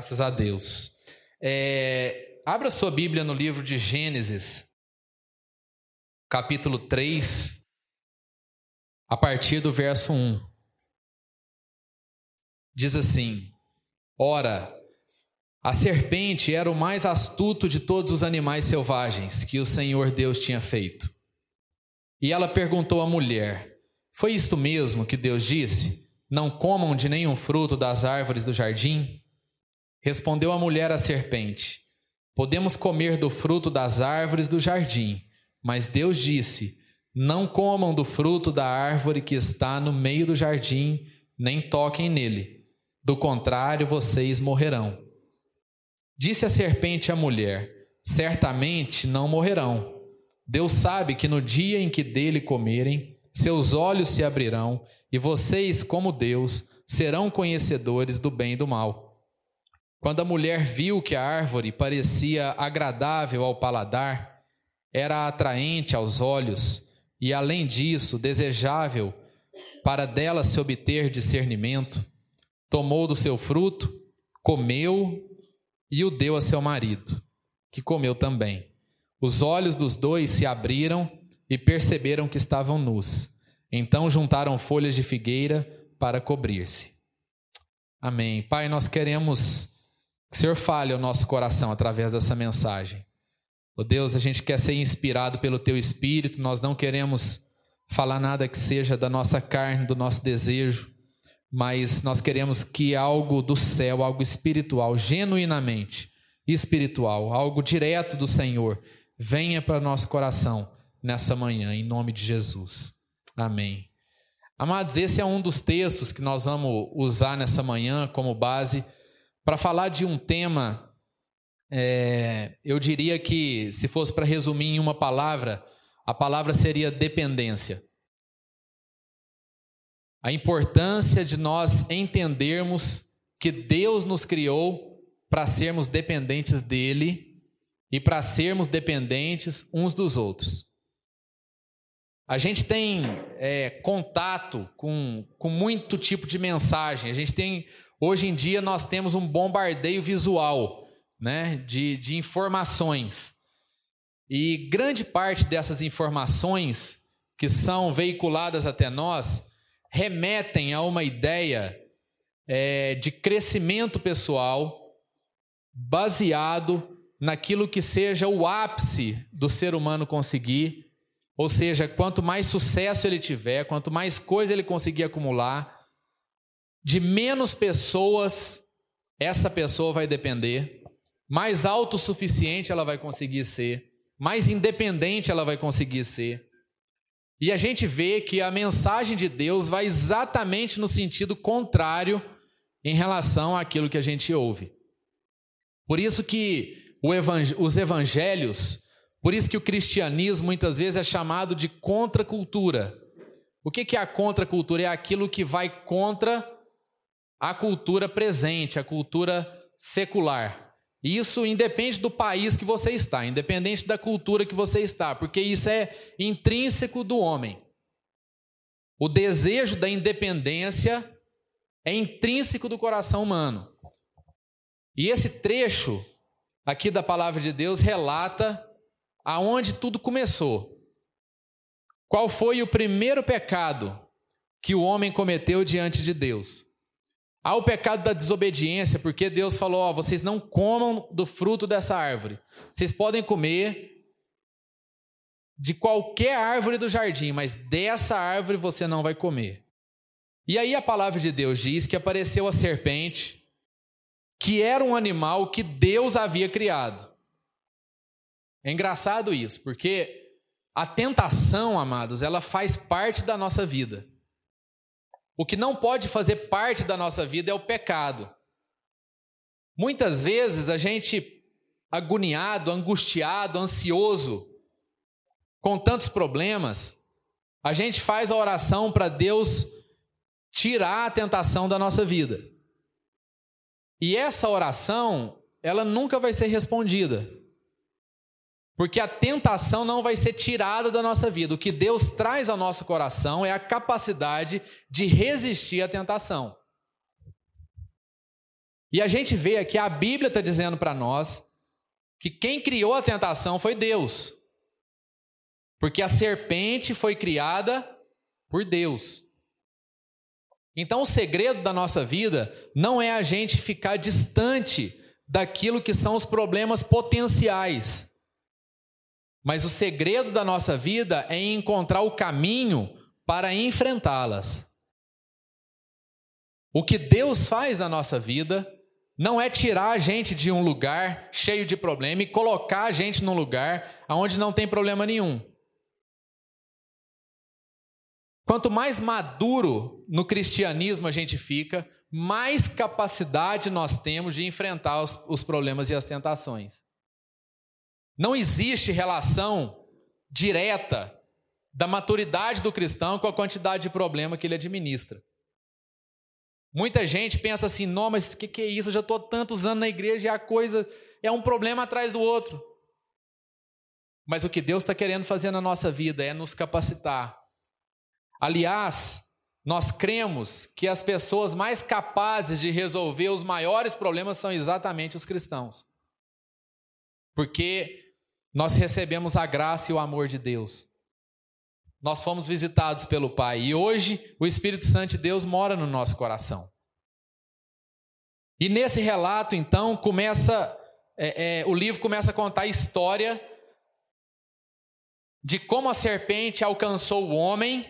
Graças a Deus. É, abra sua Bíblia no livro de Gênesis, capítulo 3, a partir do verso 1. Diz assim: Ora, a serpente era o mais astuto de todos os animais selvagens que o Senhor Deus tinha feito. E ela perguntou à mulher: Foi isto mesmo que Deus disse? Não comam de nenhum fruto das árvores do jardim? Respondeu a mulher à serpente: Podemos comer do fruto das árvores do jardim, mas Deus disse: Não comam do fruto da árvore que está no meio do jardim, nem toquem nele. Do contrário, vocês morrerão. Disse a serpente à mulher: Certamente não morrerão. Deus sabe que no dia em que dele comerem, seus olhos se abrirão e vocês, como Deus, serão conhecedores do bem e do mal. Quando a mulher viu que a árvore parecia agradável ao paladar, era atraente aos olhos e, além disso, desejável para dela se obter discernimento, tomou do seu fruto, comeu e o deu a seu marido, que comeu também. Os olhos dos dois se abriram e perceberam que estavam nus. Então juntaram folhas de figueira para cobrir-se. Amém. Pai, nós queremos que o Senhor fale ao nosso coração através dessa mensagem. Oh Deus, a gente quer ser inspirado pelo Teu Espírito, nós não queremos falar nada que seja da nossa carne, do nosso desejo, mas nós queremos que algo do céu, algo espiritual, genuinamente espiritual, algo direto do Senhor, venha para o nosso coração nessa manhã, em nome de Jesus. Amém. Amados, esse é um dos textos que nós vamos usar nessa manhã como base para falar de um tema. É, eu diria que, se fosse para resumir em uma palavra, a palavra seria dependência. A importância de nós entendermos que Deus nos criou para sermos dependentes dele e para sermos dependentes uns dos outros. A gente tem é, contato com, com muito tipo de mensagem. A gente tem, hoje em dia, nós temos um bombardeio visual né, de, de informações. E grande parte dessas informações que são veiculadas até nós remetem a uma ideia é, de crescimento pessoal baseado naquilo que seja o ápice do ser humano conseguir ou seja, quanto mais sucesso ele tiver, quanto mais coisa ele conseguir acumular, de menos pessoas essa pessoa vai depender, mais autossuficiente ela vai conseguir ser, mais independente ela vai conseguir ser. E a gente vê que a mensagem de Deus vai exatamente no sentido contrário em relação àquilo que a gente ouve. Por isso que os evangelhos por isso que o cristianismo muitas vezes é chamado de contracultura. O que é a contracultura? É aquilo que vai contra a cultura presente, a cultura secular. Isso independe do país que você está, independente da cultura que você está, porque isso é intrínseco do homem. O desejo da independência é intrínseco do coração humano. E esse trecho aqui da palavra de Deus relata aonde tudo começou. Qual foi o primeiro pecado que o homem cometeu diante de Deus? Há o pecado da desobediência, porque Deus falou: ó, vocês não comam do fruto dessa árvore. Vocês podem comer de qualquer árvore do jardim, mas dessa árvore você não vai comer. E aí a palavra de Deus diz que apareceu a serpente, que era um animal que Deus havia criado. É engraçado isso, porque a tentação, amados, ela faz parte da nossa vida. O que não pode fazer parte da nossa vida é o pecado. Muitas vezes a gente, agoniado, angustiado, ansioso, com tantos problemas, a gente faz a oração para Deus tirar a tentação da nossa vida. E essa oração, ela nunca vai ser respondida. Porque a tentação não vai ser tirada da nossa vida. O que Deus traz ao nosso coração é a capacidade de resistir à tentação. E a gente vê aqui, a Bíblia está dizendo para nós que quem criou a tentação foi Deus. Porque a serpente foi criada por Deus. Então, o segredo da nossa vida não é a gente ficar distante daquilo que são os problemas potenciais. Mas o segredo da nossa vida é encontrar o caminho para enfrentá-las. O que Deus faz na nossa vida não é tirar a gente de um lugar cheio de problema e colocar a gente num lugar onde não tem problema nenhum. Quanto mais maduro no cristianismo a gente fica, mais capacidade nós temos de enfrentar os, os problemas e as tentações. Não existe relação direta da maturidade do cristão com a quantidade de problema que ele administra. Muita gente pensa assim: não, mas o que, que é isso? Eu já estou tantos anos na igreja e a coisa é um problema atrás do outro. Mas o que Deus está querendo fazer na nossa vida é nos capacitar. Aliás, nós cremos que as pessoas mais capazes de resolver os maiores problemas são exatamente os cristãos. Porque nós recebemos a graça e o amor de Deus. Nós fomos visitados pelo Pai e hoje o Espírito Santo de Deus mora no nosso coração. E nesse relato, então, começa é, é, o livro começa a contar a história de como a serpente alcançou o homem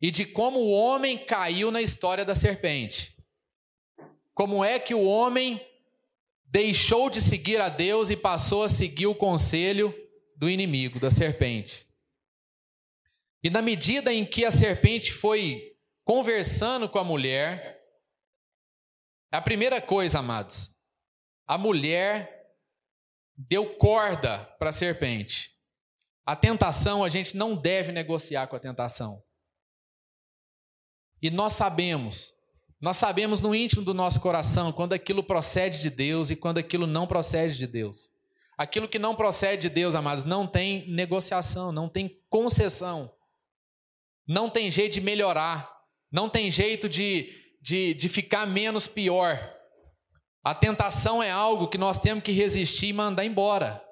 e de como o homem caiu na história da serpente. Como é que o homem deixou de seguir a Deus e passou a seguir o conselho do inimigo, da serpente. E na medida em que a serpente foi conversando com a mulher, a primeira coisa, amados, a mulher deu corda para a serpente. A tentação, a gente não deve negociar com a tentação. E nós sabemos, nós sabemos no íntimo do nosso coração quando aquilo procede de Deus e quando aquilo não procede de Deus. Aquilo que não procede de Deus, amados, não tem negociação, não tem concessão. Não tem jeito de melhorar. Não tem jeito de, de, de ficar menos pior. A tentação é algo que nós temos que resistir e mandar embora.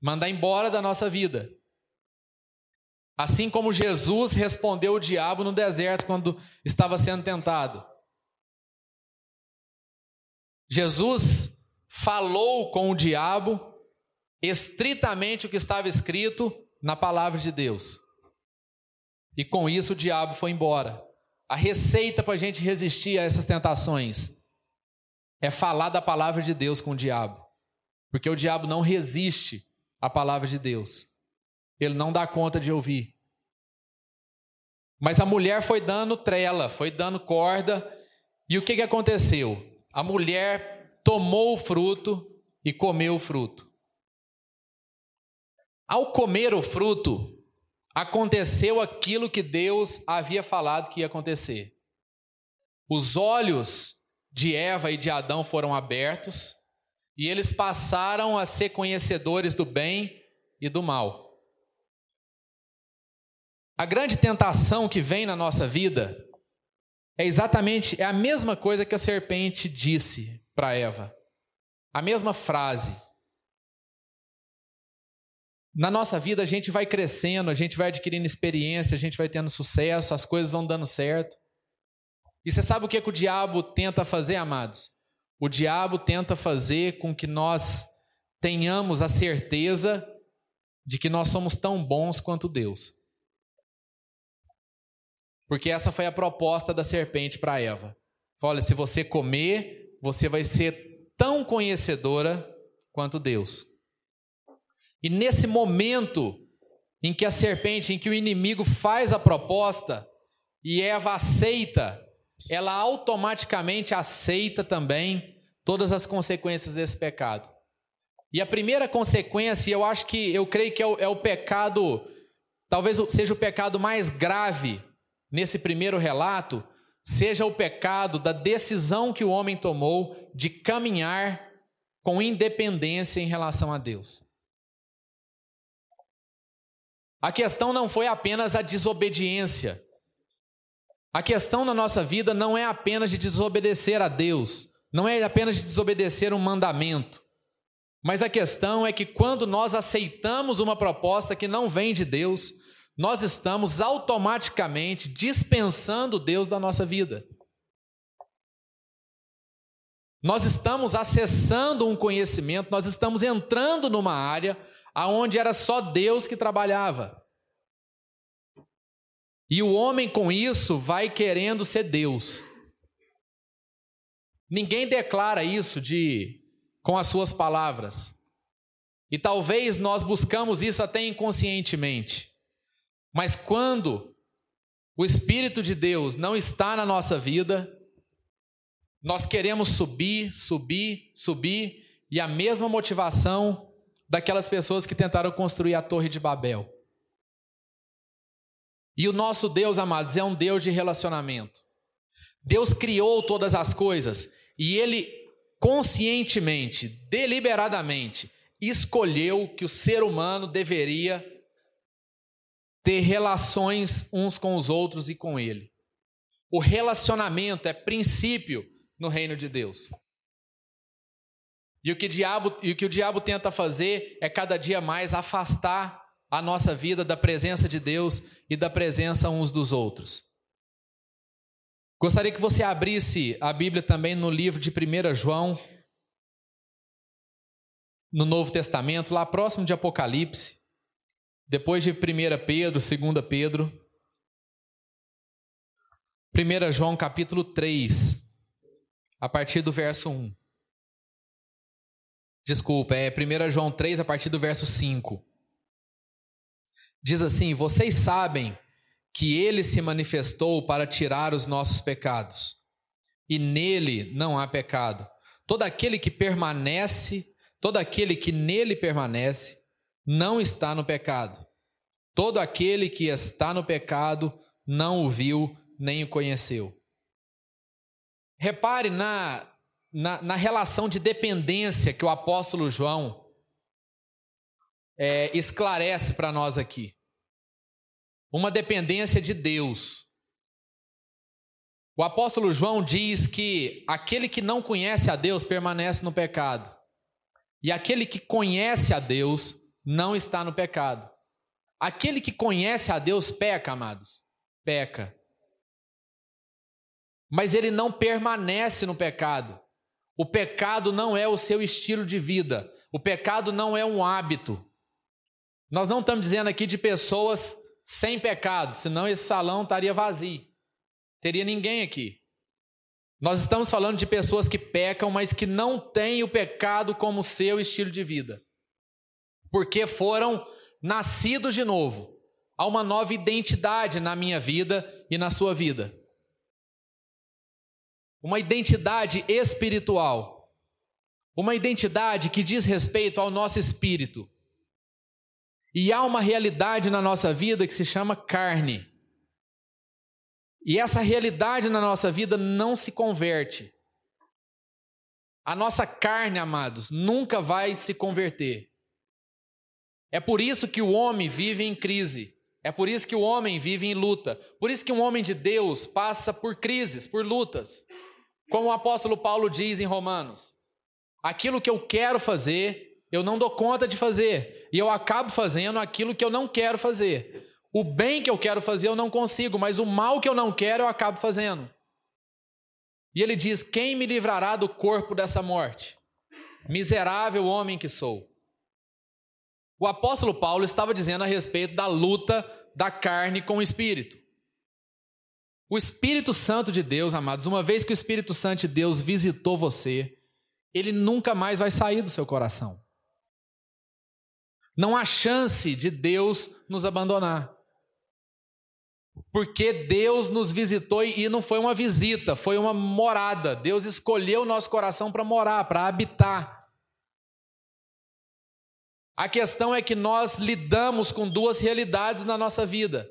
Mandar embora da nossa vida. Assim como Jesus respondeu o diabo no deserto quando estava sendo tentado. Jesus falou com o diabo estritamente o que estava escrito na palavra de Deus. E com isso o diabo foi embora. A receita para a gente resistir a essas tentações é falar da palavra de Deus com o diabo. Porque o diabo não resiste à palavra de Deus. Ele não dá conta de ouvir. Mas a mulher foi dando trela, foi dando corda. E o que, que aconteceu? A mulher tomou o fruto e comeu o fruto. Ao comer o fruto, aconteceu aquilo que Deus havia falado que ia acontecer. Os olhos de Eva e de Adão foram abertos e eles passaram a ser conhecedores do bem e do mal. A grande tentação que vem na nossa vida é exatamente é a mesma coisa que a serpente disse para Eva. A mesma frase. Na nossa vida, a gente vai crescendo, a gente vai adquirindo experiência, a gente vai tendo sucesso, as coisas vão dando certo. E você sabe o que, é que o diabo tenta fazer, amados? O diabo tenta fazer com que nós tenhamos a certeza de que nós somos tão bons quanto Deus. Porque essa foi a proposta da serpente para Eva. Olha, se você comer, você vai ser tão conhecedora quanto Deus. E nesse momento em que a serpente, em que o inimigo faz a proposta e Eva aceita, ela automaticamente aceita também todas as consequências desse pecado. E a primeira consequência, eu acho que, eu creio que é o, é o pecado, talvez seja o pecado mais grave nesse primeiro relato, seja o pecado da decisão que o homem tomou de caminhar com independência em relação a Deus. A questão não foi apenas a desobediência. A questão na nossa vida não é apenas de desobedecer a Deus, não é apenas de desobedecer um mandamento, mas a questão é que quando nós aceitamos uma proposta que não vem de Deus, nós estamos automaticamente dispensando Deus da nossa vida. Nós estamos acessando um conhecimento, nós estamos entrando numa área aonde era só Deus que trabalhava. E o homem com isso vai querendo ser Deus. Ninguém declara isso de com as suas palavras. E talvez nós buscamos isso até inconscientemente. Mas quando o espírito de Deus não está na nossa vida, nós queremos subir, subir, subir, e a mesma motivação daquelas pessoas que tentaram construir a Torre de Babel. E o nosso Deus, amados, é um Deus de relacionamento. Deus criou todas as coisas e ele conscientemente, deliberadamente, escolheu que o ser humano deveria ter relações uns com os outros e com ele. O relacionamento é princípio no reino de Deus. E o que, diabo, e o, que o diabo tenta fazer é cada dia mais afastar a nossa vida da presença de Deus e da presença uns dos outros. Gostaria que você abrisse a Bíblia também no livro de 1 João, no Novo Testamento, lá próximo de Apocalipse, depois de 1 Pedro, 2 Pedro. 1 João capítulo 3, a partir do verso 1. Desculpa, é 1 João 3, a partir do verso 5. Diz assim: Vocês sabem que ele se manifestou para tirar os nossos pecados, e nele não há pecado. Todo aquele que permanece, todo aquele que nele permanece, não está no pecado. Todo aquele que está no pecado não o viu nem o conheceu. Repare na, na, na relação de dependência que o apóstolo João é, esclarece para nós aqui. Uma dependência de Deus. O apóstolo João diz que aquele que não conhece a Deus permanece no pecado, e aquele que conhece a Deus não está no pecado. Aquele que conhece a Deus peca, amados, peca mas ele não permanece no pecado. O pecado não é o seu estilo de vida. O pecado não é um hábito. Nós não estamos dizendo aqui de pessoas sem pecado, senão esse salão estaria vazio. Teria ninguém aqui. Nós estamos falando de pessoas que pecam, mas que não têm o pecado como seu estilo de vida. Porque foram nascidos de novo. Há uma nova identidade na minha vida e na sua vida uma identidade espiritual, uma identidade que diz respeito ao nosso espírito. E há uma realidade na nossa vida que se chama carne. E essa realidade na nossa vida não se converte. A nossa carne, amados, nunca vai se converter. É por isso que o homem vive em crise. É por isso que o homem vive em luta. Por isso que um homem de Deus passa por crises, por lutas. Como o apóstolo Paulo diz em Romanos: aquilo que eu quero fazer, eu não dou conta de fazer, e eu acabo fazendo aquilo que eu não quero fazer. O bem que eu quero fazer eu não consigo, mas o mal que eu não quero eu acabo fazendo. E ele diz: Quem me livrará do corpo dessa morte? Miserável homem que sou. O apóstolo Paulo estava dizendo a respeito da luta da carne com o espírito. O Espírito Santo de Deus, amados, uma vez que o Espírito Santo de Deus visitou você, ele nunca mais vai sair do seu coração. Não há chance de Deus nos abandonar. Porque Deus nos visitou e não foi uma visita, foi uma morada. Deus escolheu o nosso coração para morar, para habitar. A questão é que nós lidamos com duas realidades na nossa vida.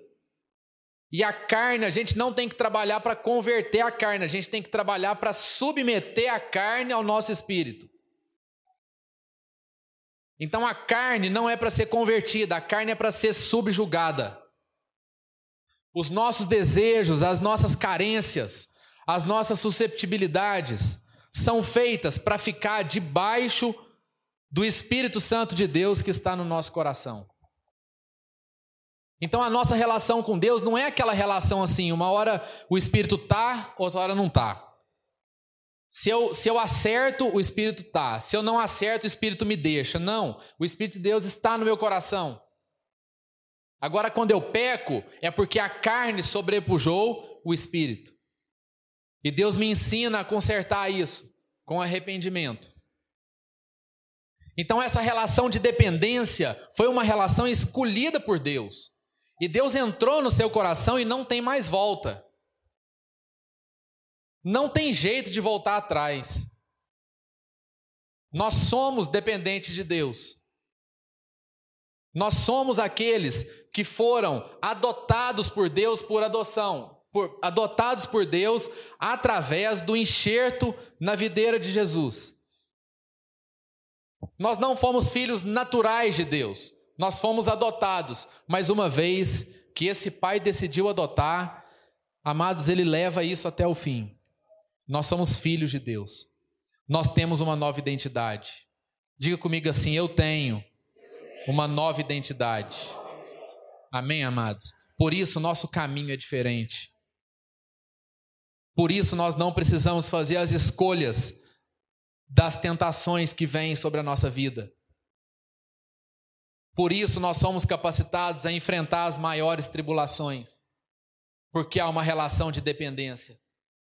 E a carne, a gente não tem que trabalhar para converter a carne, a gente tem que trabalhar para submeter a carne ao nosso espírito. Então a carne não é para ser convertida, a carne é para ser subjugada. os nossos desejos, as nossas carências, as nossas susceptibilidades são feitas para ficar debaixo do Espírito Santo de Deus que está no nosso coração. Então a nossa relação com Deus não é aquela relação assim, uma hora o Espírito tá, outra hora não tá. Se eu, se eu acerto, o Espírito tá. Se eu não acerto, o Espírito me deixa. Não, o Espírito de Deus está no meu coração. Agora, quando eu peco, é porque a carne sobrepujou o Espírito. E Deus me ensina a consertar isso com arrependimento. Então, essa relação de dependência foi uma relação escolhida por Deus. E Deus entrou no seu coração e não tem mais volta. Não tem jeito de voltar atrás. Nós somos dependentes de Deus. Nós somos aqueles que foram adotados por Deus por adoção, por, adotados por Deus através do enxerto na videira de Jesus. Nós não fomos filhos naturais de Deus, nós fomos adotados, mas uma vez que esse pai decidiu adotar, amados, ele leva isso até o fim. Nós somos filhos de Deus. Nós temos uma nova identidade. Diga comigo assim: eu tenho uma nova identidade. Amém, amados? Por isso, nosso caminho é diferente. Por isso, nós não precisamos fazer as escolhas das tentações que vêm sobre a nossa vida. Por isso, nós somos capacitados a enfrentar as maiores tribulações, porque há uma relação de dependência.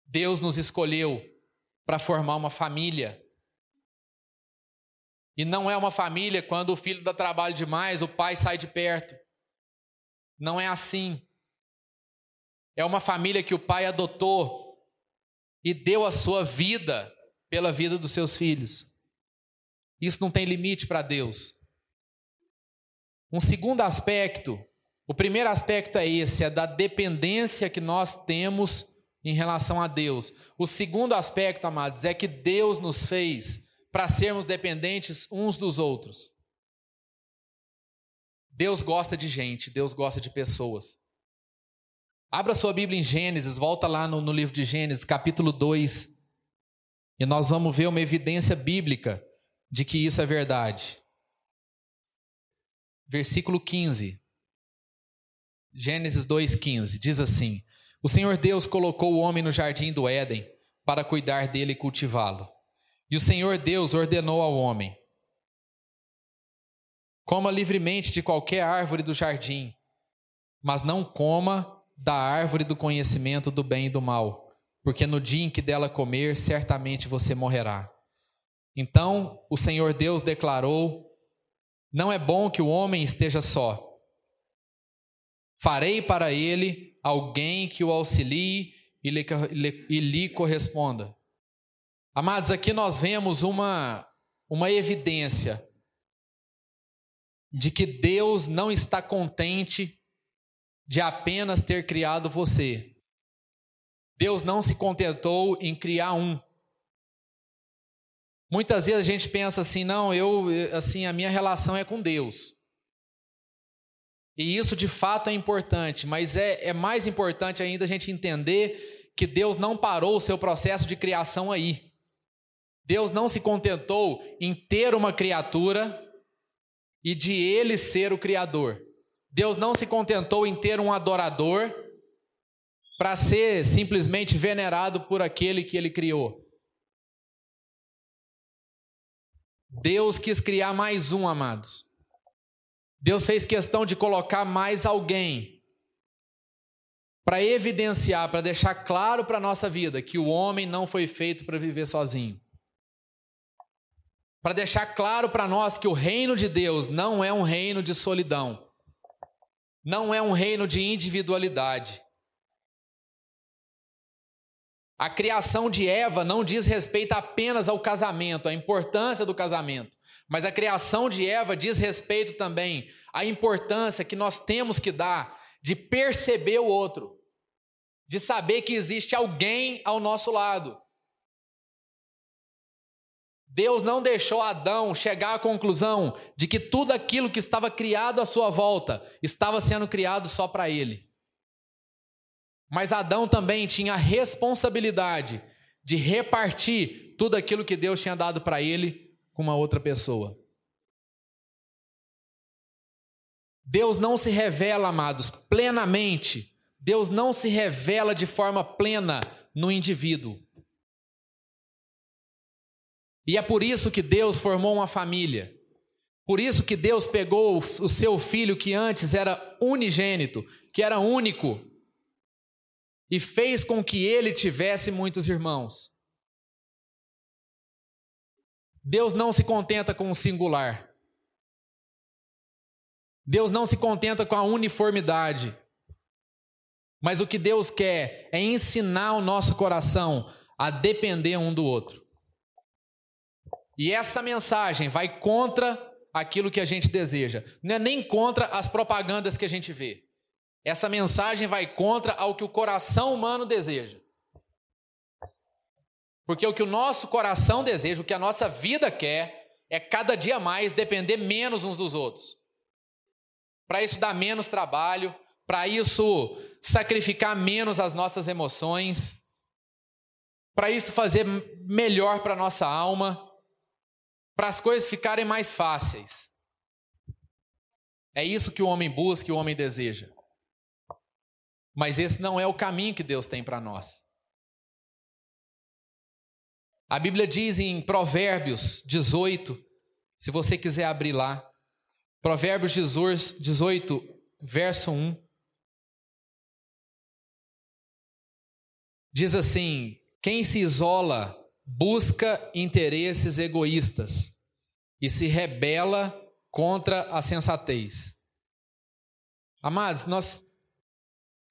Deus nos escolheu para formar uma família. E não é uma família quando o filho dá trabalho demais, o pai sai de perto. Não é assim. É uma família que o pai adotou e deu a sua vida pela vida dos seus filhos. Isso não tem limite para Deus. Um segundo aspecto, o primeiro aspecto é esse, é da dependência que nós temos em relação a Deus. O segundo aspecto, amados, é que Deus nos fez para sermos dependentes uns dos outros. Deus gosta de gente, Deus gosta de pessoas. Abra sua Bíblia em Gênesis, volta lá no, no livro de Gênesis, capítulo 2, e nós vamos ver uma evidência bíblica de que isso é verdade. Versículo 15. Gênesis 2,15 diz assim: o Senhor Deus colocou o homem no jardim do Éden para cuidar dele e cultivá-lo. E o Senhor Deus ordenou ao homem: Coma livremente de qualquer árvore do jardim, mas não coma da árvore do conhecimento do bem e do mal, porque no dia em que dela comer, certamente você morrerá. Então o Senhor Deus declarou: Não é bom que o homem esteja só. Farei para ele alguém que o auxilie e lhe, e lhe corresponda. Amados, aqui nós vemos uma, uma evidência de que Deus não está contente de apenas ter criado você. Deus não se contentou em criar um. Muitas vezes a gente pensa assim, não, eu assim, a minha relação é com Deus. E isso de fato é importante, mas é, é mais importante ainda a gente entender que Deus não parou o seu processo de criação aí. Deus não se contentou em ter uma criatura e de ele ser o criador. Deus não se contentou em ter um adorador para ser simplesmente venerado por aquele que ele criou. Deus quis criar mais um, amados. Deus fez questão de colocar mais alguém para evidenciar, para deixar claro para a nossa vida que o homem não foi feito para viver sozinho. Para deixar claro para nós que o reino de Deus não é um reino de solidão, não é um reino de individualidade. A criação de Eva não diz respeito apenas ao casamento, à importância do casamento. Mas a criação de Eva diz respeito também à importância que nós temos que dar de perceber o outro, de saber que existe alguém ao nosso lado. Deus não deixou Adão chegar à conclusão de que tudo aquilo que estava criado à sua volta estava sendo criado só para ele. Mas Adão também tinha a responsabilidade de repartir tudo aquilo que Deus tinha dado para ele com uma outra pessoa. Deus não se revela, amados, plenamente. Deus não se revela de forma plena no indivíduo. E é por isso que Deus formou uma família. Por isso que Deus pegou o seu filho que antes era unigênito, que era único, e fez com que ele tivesse muitos irmãos. Deus não se contenta com o singular. Deus não se contenta com a uniformidade. Mas o que Deus quer é ensinar o nosso coração a depender um do outro. E essa mensagem vai contra aquilo que a gente deseja, não é nem contra as propagandas que a gente vê. Essa mensagem vai contra ao que o coração humano deseja. Porque o que o nosso coração deseja, o que a nossa vida quer, é cada dia mais depender menos uns dos outros. Para isso dar menos trabalho, para isso sacrificar menos as nossas emoções, para isso fazer melhor para nossa alma para as coisas ficarem mais fáceis. É isso que o homem busca e o homem deseja. Mas esse não é o caminho que Deus tem para nós. A Bíblia diz em Provérbios 18, se você quiser abrir lá, Provérbios 18, verso 1. Diz assim: Quem se isola busca interesses egoístas e se rebela contra a sensatez. Amados, nós,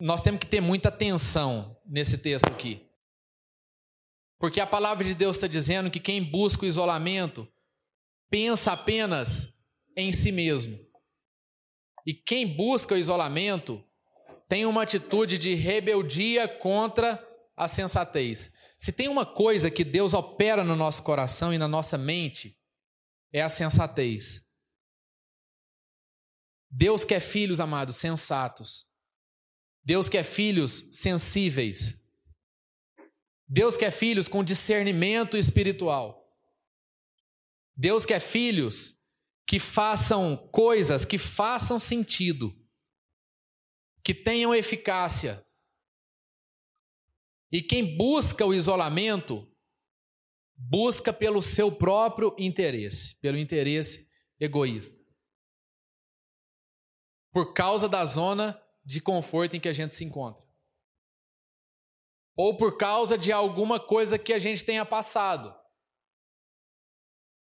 nós temos que ter muita atenção nesse texto aqui. Porque a palavra de Deus está dizendo que quem busca o isolamento pensa apenas em si mesmo. E quem busca o isolamento tem uma atitude de rebeldia contra a sensatez. Se tem uma coisa que Deus opera no nosso coração e na nossa mente, é a sensatez. Deus quer filhos, amados, sensatos. Deus quer filhos sensíveis. Deus quer filhos com discernimento espiritual. Deus quer filhos que façam coisas que façam sentido, que tenham eficácia, e quem busca o isolamento, busca pelo seu próprio interesse, pelo interesse egoísta. Por causa da zona de conforto em que a gente se encontra. Ou por causa de alguma coisa que a gente tenha passado.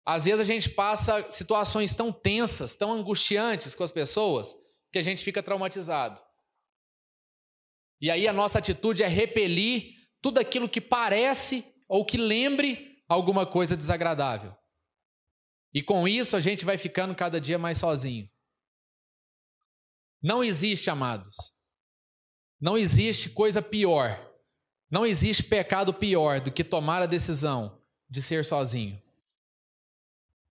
Às vezes a gente passa situações tão tensas, tão angustiantes com as pessoas, que a gente fica traumatizado. E aí a nossa atitude é repelir tudo aquilo que parece ou que lembre alguma coisa desagradável. E com isso a gente vai ficando cada dia mais sozinho. Não existe, amados. Não existe coisa pior. Não existe pecado pior do que tomar a decisão de ser sozinho.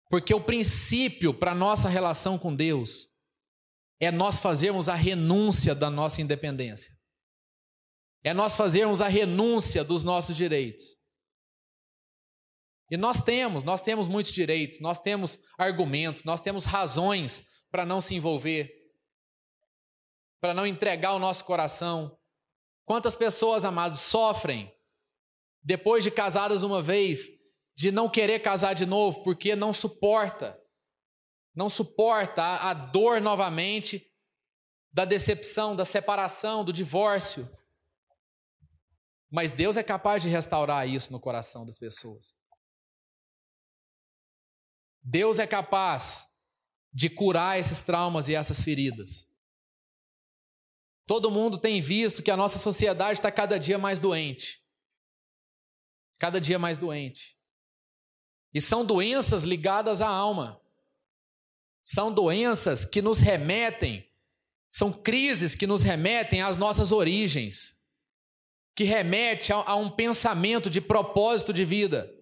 Porque o princípio para nossa relação com Deus é nós fazermos a renúncia da nossa independência. É nós fazermos a renúncia dos nossos direitos. E nós temos, nós temos muitos direitos, nós temos argumentos, nós temos razões para não se envolver, para não entregar o nosso coração. Quantas pessoas, amados, sofrem depois de casadas uma vez, de não querer casar de novo, porque não suporta, não suporta a, a dor novamente da decepção, da separação, do divórcio. Mas Deus é capaz de restaurar isso no coração das pessoas. Deus é capaz de curar esses traumas e essas feridas. Todo mundo tem visto que a nossa sociedade está cada dia mais doente. Cada dia mais doente. E são doenças ligadas à alma. São doenças que nos remetem, são crises que nos remetem às nossas origens que remete a, a um pensamento de propósito de vida.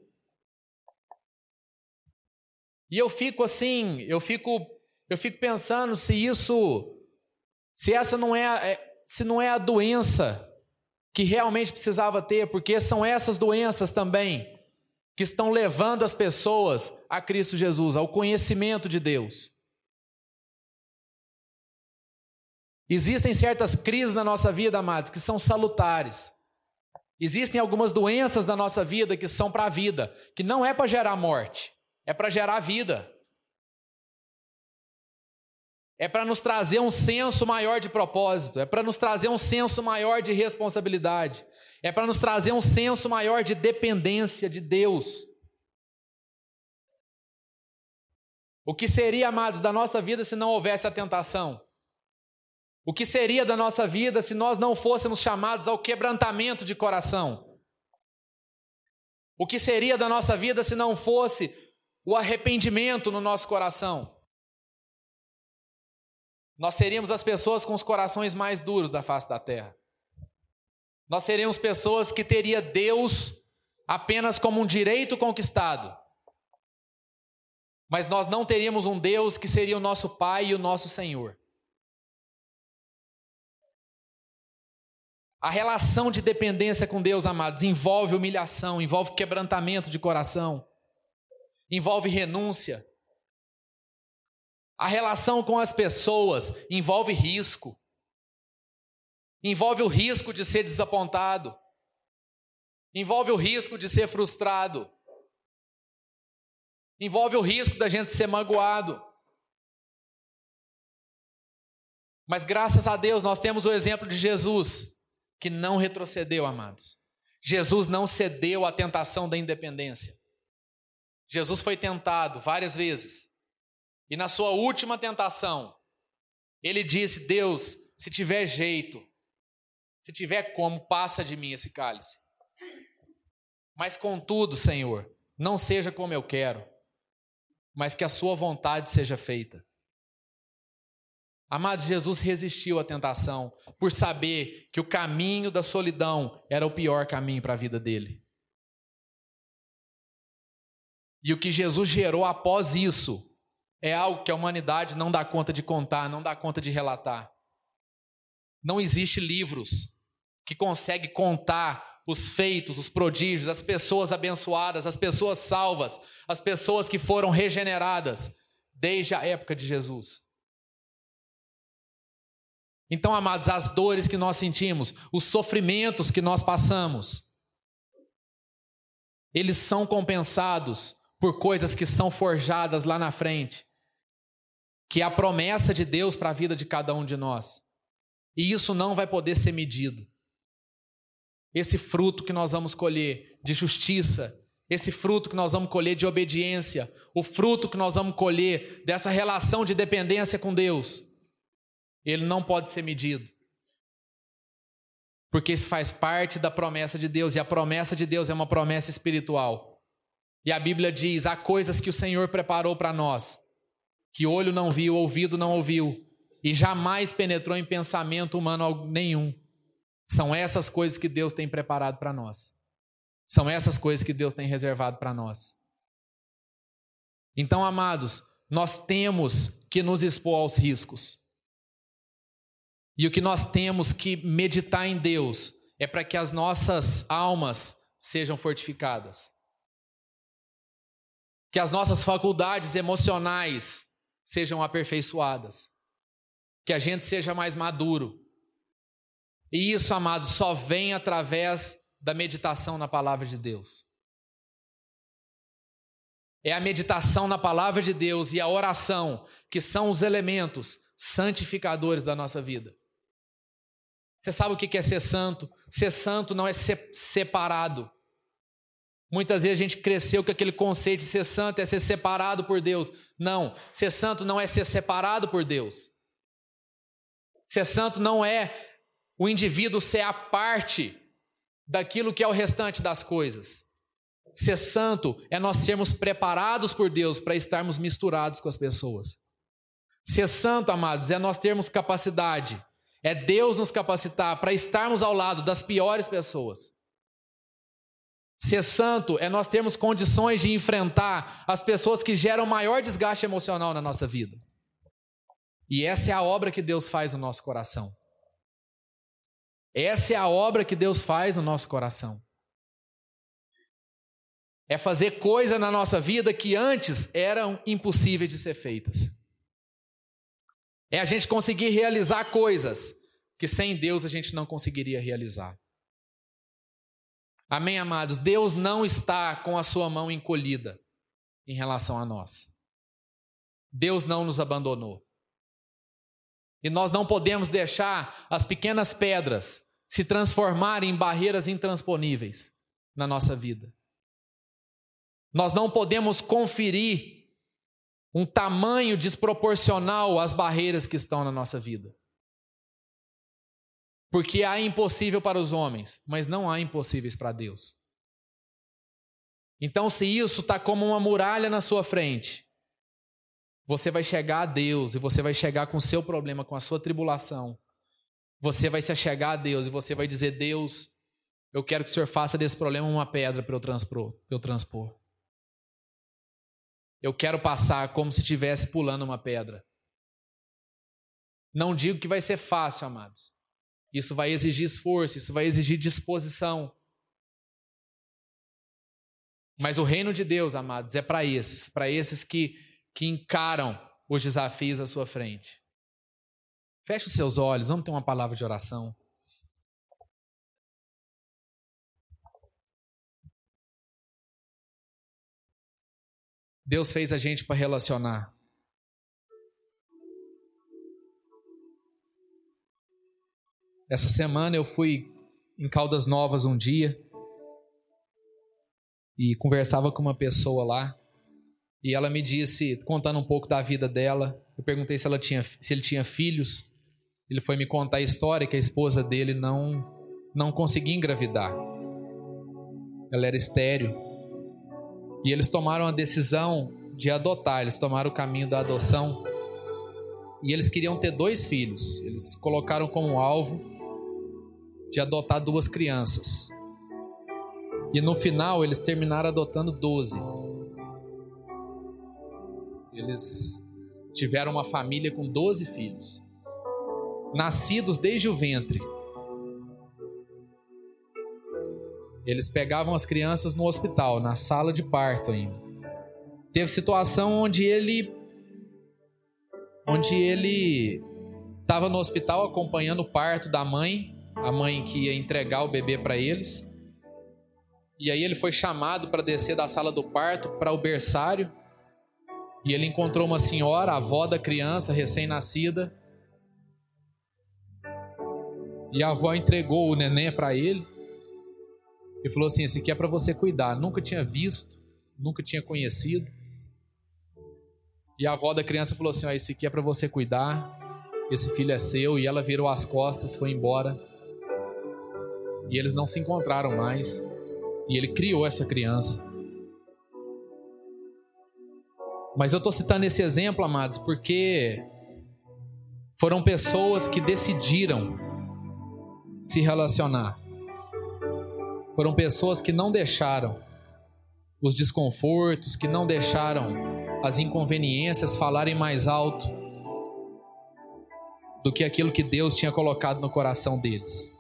E eu fico assim, eu fico, eu fico pensando se isso, se essa não é, é se não é a doença que realmente precisava ter, porque são essas doenças também que estão levando as pessoas a Cristo Jesus, ao conhecimento de Deus. Existem certas crises na nossa vida, amados, que são salutares. Existem algumas doenças da nossa vida que são para a vida, que não é para gerar morte, é para gerar vida. É para nos trazer um senso maior de propósito, é para nos trazer um senso maior de responsabilidade, é para nos trazer um senso maior de dependência de Deus. O que seria, amados, da nossa vida se não houvesse a tentação? O que seria da nossa vida se nós não fôssemos chamados ao quebrantamento de coração? O que seria da nossa vida se não fosse o arrependimento no nosso coração? Nós seríamos as pessoas com os corações mais duros da face da terra. Nós seríamos pessoas que teria Deus apenas como um direito conquistado. Mas nós não teríamos um Deus que seria o nosso Pai e o nosso Senhor. A relação de dependência com Deus, amados, envolve humilhação, envolve quebrantamento de coração, envolve renúncia, a relação com as pessoas envolve risco. Envolve o risco de ser desapontado. Envolve o risco de ser frustrado. Envolve o risco da gente ser magoado. Mas graças a Deus nós temos o exemplo de Jesus, que não retrocedeu, amados. Jesus não cedeu à tentação da independência. Jesus foi tentado várias vezes. E na sua última tentação, ele disse: Deus, se tiver jeito, se tiver como, passa de mim esse cálice. Mas contudo, Senhor, não seja como eu quero, mas que a sua vontade seja feita. Amado, Jesus resistiu à tentação por saber que o caminho da solidão era o pior caminho para a vida dele. E o que Jesus gerou após isso é algo que a humanidade não dá conta de contar, não dá conta de relatar. Não existe livros que conseguem contar os feitos, os prodígios, as pessoas abençoadas, as pessoas salvas, as pessoas que foram regeneradas desde a época de Jesus. Então, amados, as dores que nós sentimos, os sofrimentos que nós passamos, eles são compensados por coisas que são forjadas lá na frente que é a promessa de Deus para a vida de cada um de nós. E isso não vai poder ser medido. Esse fruto que nós vamos colher de justiça, esse fruto que nós vamos colher de obediência, o fruto que nós vamos colher dessa relação de dependência com Deus, ele não pode ser medido. Porque isso faz parte da promessa de Deus, e a promessa de Deus é uma promessa espiritual. E a Bíblia diz: há coisas que o Senhor preparou para nós, que olho não viu, ouvido não ouviu, e jamais penetrou em pensamento humano nenhum. São essas coisas que Deus tem preparado para nós. São essas coisas que Deus tem reservado para nós. Então, amados, nós temos que nos expor aos riscos. E o que nós temos que meditar em Deus é para que as nossas almas sejam fortificadas. Que as nossas faculdades emocionais sejam aperfeiçoadas, que a gente seja mais maduro. E isso, amado, só vem através da meditação na palavra de Deus. É a meditação na palavra de Deus e a oração que são os elementos santificadores da nossa vida. Você sabe o que é ser santo? Ser santo não é ser separado. Muitas vezes a gente cresceu com aquele conceito de ser santo é ser separado por Deus. Não, ser santo não é ser separado por Deus. Ser santo não é o indivíduo ser a parte daquilo que é o restante das coisas. Ser santo é nós sermos preparados por Deus para estarmos misturados com as pessoas. Ser santo, amados, é nós termos capacidade, é Deus nos capacitar para estarmos ao lado das piores pessoas. Ser santo é nós termos condições de enfrentar as pessoas que geram maior desgaste emocional na nossa vida. E essa é a obra que Deus faz no nosso coração. Essa é a obra que Deus faz no nosso coração. É fazer coisa na nossa vida que antes eram impossíveis de ser feitas. É a gente conseguir realizar coisas que sem Deus a gente não conseguiria realizar. Amém, amados? Deus não está com a sua mão encolhida em relação a nós. Deus não nos abandonou. E nós não podemos deixar as pequenas pedras se transformarem em barreiras intransponíveis na nossa vida. Nós não podemos conferir um tamanho desproporcional às barreiras que estão na nossa vida. Porque há impossível para os homens, mas não há impossíveis para Deus. Então, se isso está como uma muralha na sua frente, você vai chegar a Deus e você vai chegar com o seu problema, com a sua tribulação. Você vai se chegar a Deus e você vai dizer: Deus, eu quero que o Senhor faça desse problema uma pedra para eu eu transpor. Eu quero passar como se estivesse pulando uma pedra. Não digo que vai ser fácil, amados. Isso vai exigir esforço, isso vai exigir disposição. Mas o reino de Deus, amados, é para esses, para esses que, que encaram os desafios à sua frente. Feche os seus olhos, vamos ter uma palavra de oração. Deus fez a gente para relacionar. Essa semana eu fui em Caldas Novas um dia e conversava com uma pessoa lá e ela me disse, contando um pouco da vida dela, eu perguntei se ela tinha, se ele tinha filhos. Ele foi me contar a história que a esposa dele não não conseguia engravidar. Ela era estéril. E eles tomaram a decisão de adotar, eles tomaram o caminho da adoção. E eles queriam ter dois filhos. Eles colocaram como alvo de adotar duas crianças. E no final eles terminaram adotando doze. Eles tiveram uma família com doze filhos, nascidos desde o ventre. Eles pegavam as crianças no hospital, na sala de parto ainda. Teve situação onde ele onde ele estava no hospital acompanhando o parto da mãe, a mãe que ia entregar o bebê para eles. E aí ele foi chamado para descer da sala do parto para o berçário. E ele encontrou uma senhora, a avó da criança recém-nascida. E a avó entregou o neném para ele e falou assim: Esse aqui é para você cuidar. Nunca tinha visto, nunca tinha conhecido. E a avó da criança falou assim: Esse aqui é para você cuidar. Esse filho é seu. E ela virou as costas, foi embora. E eles não se encontraram mais. E ele criou essa criança. Mas eu estou citando esse exemplo, amados, porque foram pessoas que decidiram se relacionar. Foram pessoas que não deixaram os desconfortos, que não deixaram as inconveniências falarem mais alto do que aquilo que Deus tinha colocado no coração deles.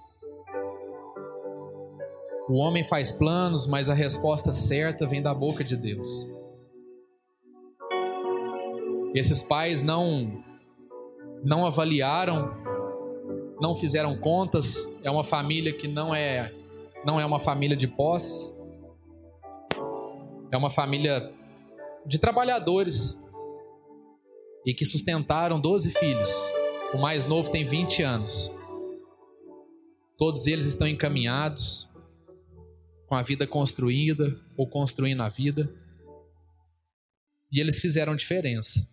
O homem faz planos, mas a resposta certa vem da boca de Deus. Esses pais não não avaliaram, não fizeram contas, é uma família que não é não é uma família de posses, é uma família de trabalhadores e que sustentaram 12 filhos. O mais novo tem 20 anos. Todos eles estão encaminhados, com a vida construída ou construindo a vida. E eles fizeram diferença.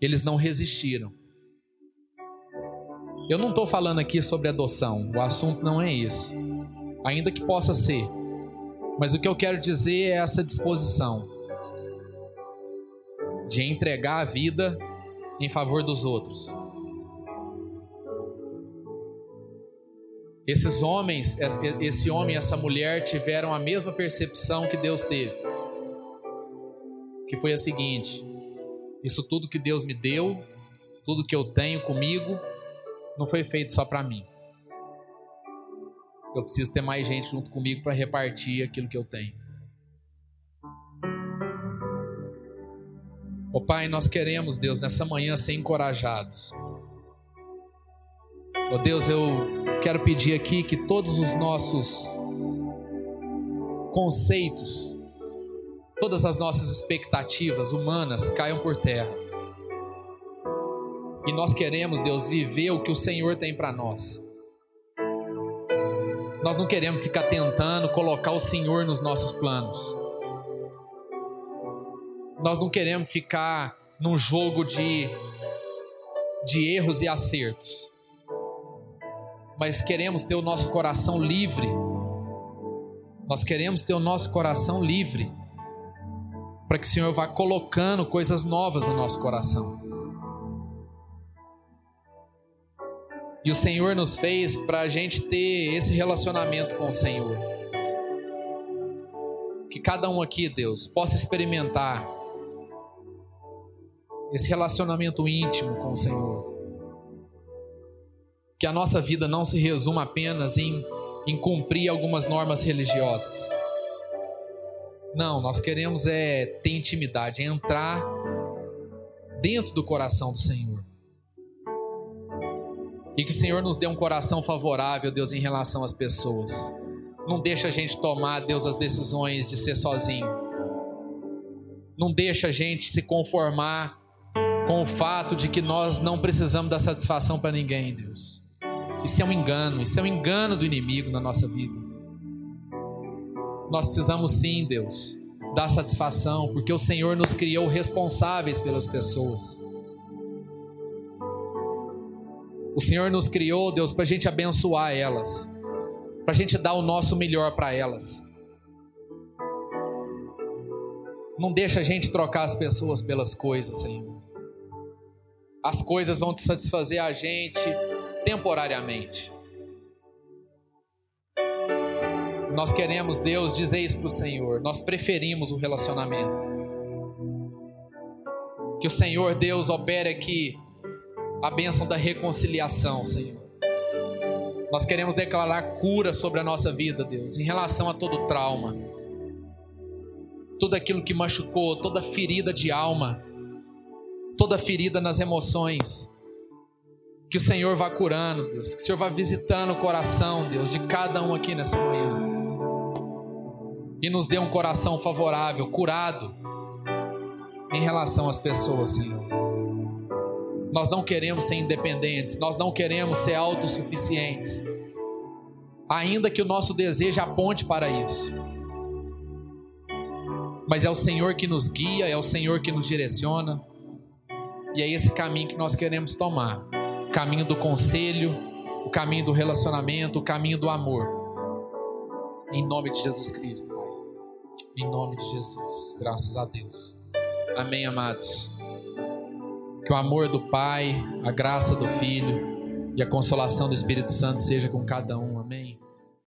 Eles não resistiram. Eu não estou falando aqui sobre adoção, o assunto não é esse. Ainda que possa ser. Mas o que eu quero dizer é essa disposição de entregar a vida em favor dos outros. Esses homens, esse homem essa mulher tiveram a mesma percepção que Deus teve. Que foi a seguinte: isso tudo que Deus me deu, tudo que eu tenho comigo, não foi feito só para mim. Eu preciso ter mais gente junto comigo para repartir aquilo que eu tenho. Ó oh, Pai, nós queremos, Deus, nessa manhã ser encorajados. Ó oh, Deus, eu quero pedir aqui que todos os nossos conceitos, todas as nossas expectativas humanas caiam por terra. E nós queremos, Deus, viver o que o Senhor tem para nós. Nós não queremos ficar tentando colocar o Senhor nos nossos planos. Nós não queremos ficar num jogo de, de erros e acertos. Mas queremos ter o nosso coração livre. Nós queremos ter o nosso coração livre. Para que o Senhor vá colocando coisas novas no nosso coração. E o Senhor nos fez para a gente ter esse relacionamento com o Senhor. Que cada um aqui, Deus, possa experimentar esse relacionamento íntimo com o Senhor. Que a nossa vida não se resuma apenas em, em cumprir algumas normas religiosas. Não, nós queremos é ter intimidade, é entrar dentro do coração do Senhor. E que o Senhor nos dê um coração favorável, Deus, em relação às pessoas. Não deixa a gente tomar, Deus, as decisões de ser sozinho. Não deixa a gente se conformar com o fato de que nós não precisamos dar satisfação para ninguém, Deus. Isso é um engano, isso é um engano do inimigo na nossa vida. Nós precisamos sim, Deus, dar satisfação, porque o Senhor nos criou responsáveis pelas pessoas. O Senhor nos criou, Deus, para a gente abençoar elas, para a gente dar o nosso melhor para elas. Não deixa a gente trocar as pessoas pelas coisas, Senhor. As coisas vão te satisfazer a gente temporariamente. Nós queremos, Deus, dizer isso para o Senhor. Nós preferimos o relacionamento. Que o Senhor, Deus, opere aqui a bênção da reconciliação, Senhor. Nós queremos declarar cura sobre a nossa vida, Deus, em relação a todo trauma, tudo aquilo que machucou, toda ferida de alma, toda ferida nas emoções. Que o Senhor vá curando, Deus, que o Senhor vá visitando o coração, Deus, de cada um aqui nessa manhã. E nos dê um coração favorável, curado, em relação às pessoas, Senhor. Nós não queremos ser independentes, nós não queremos ser autossuficientes, ainda que o nosso desejo aponte para isso. Mas é o Senhor que nos guia, é o Senhor que nos direciona, e é esse caminho que nós queremos tomar caminho do conselho, o caminho do relacionamento, o caminho do amor. Em nome de Jesus Cristo, Em nome de Jesus. Graças a Deus. Amém, amados. Que o amor do Pai, a graça do Filho e a consolação do Espírito Santo seja com cada um. Amém.